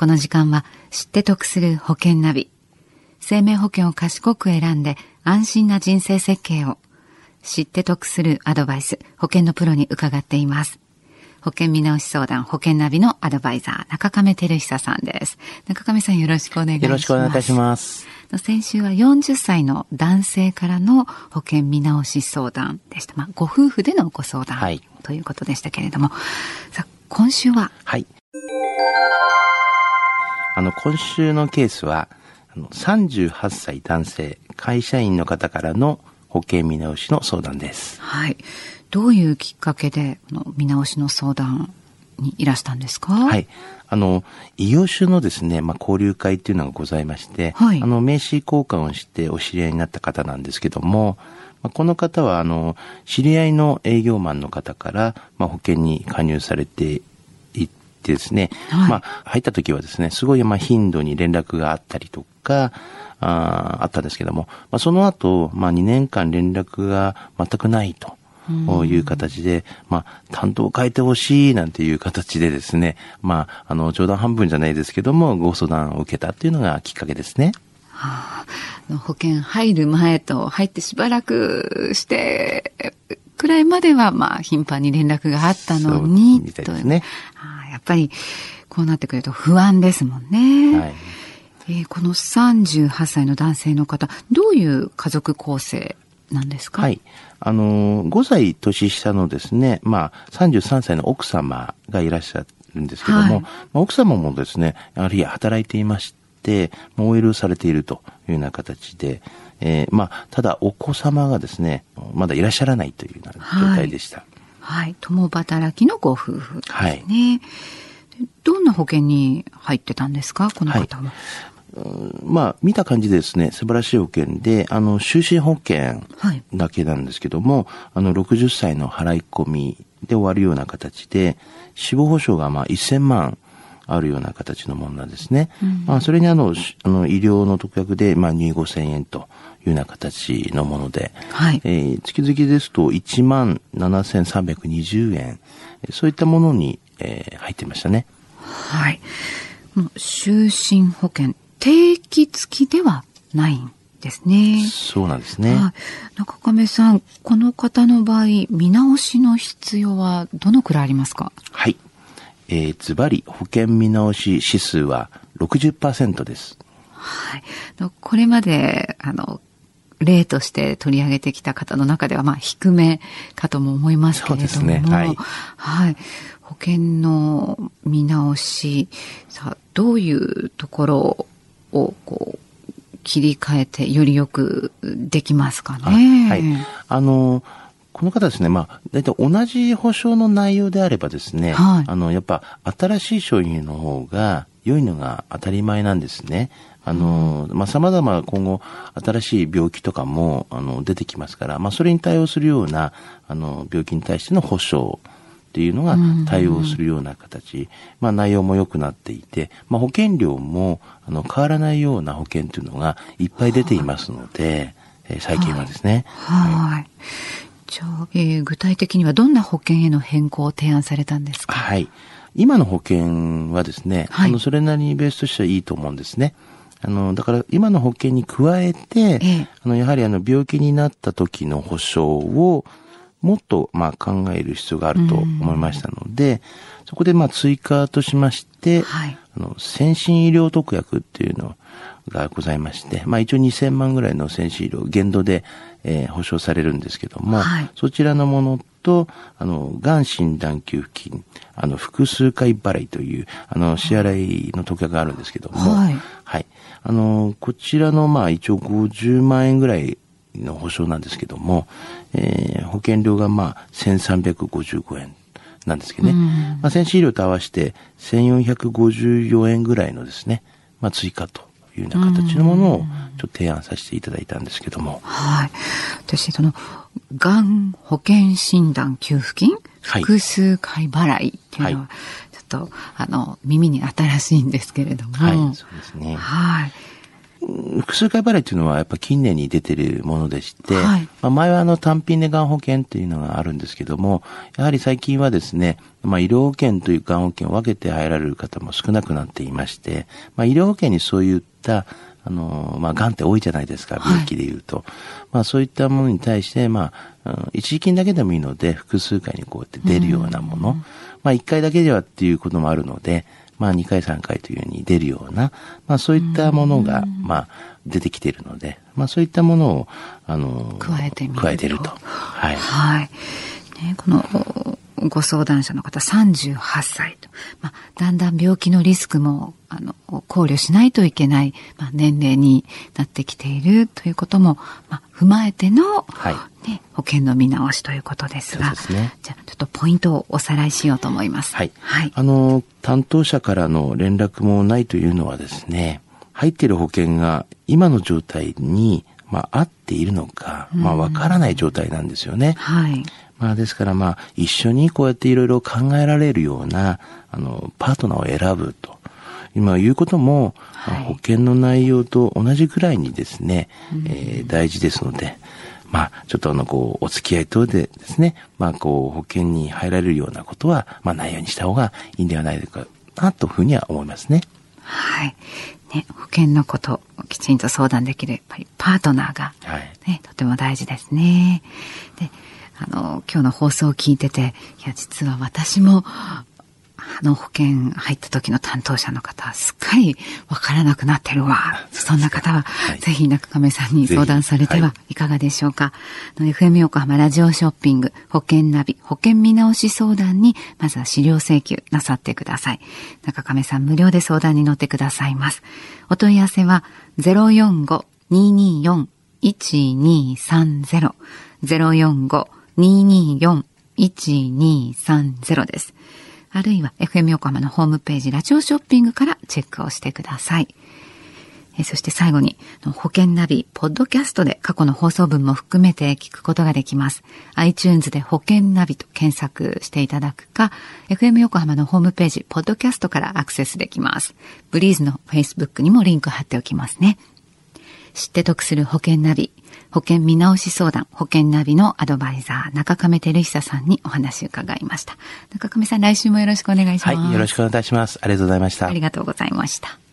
この時間は知って得する保険ナビ。生命保険を賢く選んで安心な人生設計を知って得するアドバイス、保険のプロに伺っています。保険見直し相談、保険ナビのアドバイザー、中亀照久さんです。中亀さんよろしくお願いします。よろしくお願いいたします。先週は40歳の男性からの保険見直し相談でした。まあ、ご夫婦でのご相談、はい、ということでしたけれども、さあ、今週は？はい。あの、今週のケースは、あの38歳男性、会社員の方からの保険見直しの相談です。はい。どういうきっかけで、この見直しの相談にいらしたんですか？はい。あの、異業種のですね、まあ、交流会っていうのがございまして、はい、あの、名刺交換をしてお知り合いになった方なんですけども、まあ、この方は、あの、知り合いの営業マンの方から、まあ、保険に加入されていってですね、はい、まあ、入った時はですね、すごい、まあ、頻度に連絡があったりとか、ああったんですけども、まあ、その後、まあ、2年間連絡が全くないと。いう形で、まあ、担当を変えてほしいなんていう形でですね、まあ、あの、冗談半分じゃないですけども、ご相談を受けたっていうのがきっかけですね。はあ、保険入る前と入ってしばらくしてくらいまでは、まあ、頻繁に連絡があったのに、みたいですね。はあ、やっぱり、こうなってくると不安ですもんね。はい。えー、この38歳の男性の方、どういう家族構成なんですか？はい。あの、5歳年下のですね、まあ、33歳の奥様がいらっしゃるんですけども、はい、まあ、奥様もですね、やはり働いていまして、OL されているというような形で、えー、まあ、ただお子様がですね、まだいらっしゃらないというような状態でした。はい。はい、共働きのご夫婦ですね。はい。どんな保険に入ってたんですか？この方は。はいまあ、見た感じですね、素晴らしい保険で、あの、終身保険だけなんですけども、はい、あの、60歳の払い込みで終わるような形で、死亡保障がまあ1000万あるような形のものなんですね。うん、まあ、それにあの、あの医療の特約で、まあ、入5000円というような形のもので、はい、えー、月々ですと1万7320円、そういったものに、えー、入ってましたね。はい。終身保険定期付きではないんですね。そうなんですね。はい、中亀さん、この方の場合、見直しの必要はどのくらいありますか？はい。えー、ズバリ保険見直し指数は60%です。はい。これまで、あの、例として取り上げてきた方の中では、まあ、低めかとも思いますけれども。そうですね。はい。はい。保険の見直し、さあ、どういうところをこう切り替えてよりよくできますかね。はい。あの、この方ですね、まあ、大体同じ保証の内容であればですね、はい、あの、やっぱ新しい商品の方が良いのが当たり前なんですね。あの、まあ、様々今後新しい病気とかも、あの、出てきますから、まあ、それに対応するような、あの、病気に対しての保証っていうのが対応するような形、まあ内容も良くなっていて、まあ保険料もあの変わらないような保険というのがいっぱい出ていますので、えー、最近はですね。はい。じゃあ、えー、具体的にはどんな保険への変更を提案されたんですか？はい。今の保険はですね、はい、あの、それなりにベースとしてはいいと思うんですね。あの、だから今の保険に加えて、ええ、あの、やはりあの、病気になった時の保証を、もっとまあ考える必要があると思いましたので、そこでまあ追加としまして、はい、あの先進医療特約っていうのがございまして、まあ一応2000万ぐらいの先進医療、限度で、えー、保証されるんですけども、はい、そちらのものと、あの、がん診断給付金、あの、複数回払いという、あの、支払いの特約があるんですけども、はい。はい。あの、こちらの、まあ、一応50万円ぐらいの保証なんですけども、えー、保険料がまあ1355円なんですけどね。まあ、先進医療と合わせて1454円ぐらいのですね、まあ、追加というような形のものをちょっと提案させていただいたんですけども。はい。私、その、がん保険診断給付金、複数回払いっていうのは、ちょっと、あの、耳に新しいんですけれども。はい、そうですね。はい。複数回払いっていうのはやっぱ近年に出てるものでして、はい、まあ、前はあの単品でがん保険っていうのがあるんですけども、やはり最近はですね、まあ、医療保険というがん保険を分けて入られる方も少なくなっていまして、まあ、医療保険にそういったあの、まあ、癌って多いじゃないですか、病気で言うと。はい、まあ、そういったものに対して、まあ、一時金だけでもいいので、複数回にこうやって出るようなもの。まあ、一回だけではっていうこともあるので、まあ、2回3回というように出るような、まあ、そういったものが、まあ、出てきているので、まあ、そういったものを、あの、加えてみる加えてると。はい。はい。ね、この、ご相談者の方38歳と、まあ、だんだん病気のリスクもあの考慮しないといけない、まあ、年齢になってきているということも、まあ、踏まえての、はい。ね、保険の見直しということですが、すね、じゃあちょっとポイントをおさらいしようと思います。はい。はい、あの、担当者からの連絡もないというのはですね、入っている保険が今の状態に、まあ、合っているのか、まあ、わからない状態なんですよね。はい。まあ、ですからまあ、一緒にこうやっていろいろ考えられるような、あの、パートナーを選ぶと。今言うことも、はい、保険の内容と同じくらいにですね、えー、大事ですので、まあ、ちょっとあの、こう、お付き合い等でですね、まあ、こう、保険に入られるようなことは、まあ、ないようにした方がいいんではないかな、というふうには思いますね。はい。ね、保険のこと、きちんと相談できる、やっぱりパートナーが、はい、ね、とても大事ですね。で、あの、今日の放送を聞いてて、いや、実は私も、あの保険入った時の担当者の方、すっかりわからなくなってるわ。そんな方は、はい、ぜひ中亀さんに相談されてはいかがでしょうか。はい、FM 横浜ラジオショッピング、保険ナビ、保険見直し相談に、まずは資料請求なさってください。中亀さん無料で相談に乗ってくださいます。お問い合わせは、045-224-1230、045-224-1230です。あるいは FM 横浜のホームページラジオショッピングからチェックをしてください。えそして最後に、保険ナビ、ポッドキャストで過去の放送分も含めて聞くことができます。iTunes で保険ナビと検索していただくか、FM 横浜のホームページ、ポッドキャストからアクセスできます。ブリーズの Facebook にもリンク貼っておきますね。知って得する保険ナビ、保険見直し相談、保険ナビのアドバイザー、中亀照久さんにお話を伺いました。中亀さん、来週もよろしくお願いします。はい、よろしくお願いします。ありがとうございました。ありがとうございました。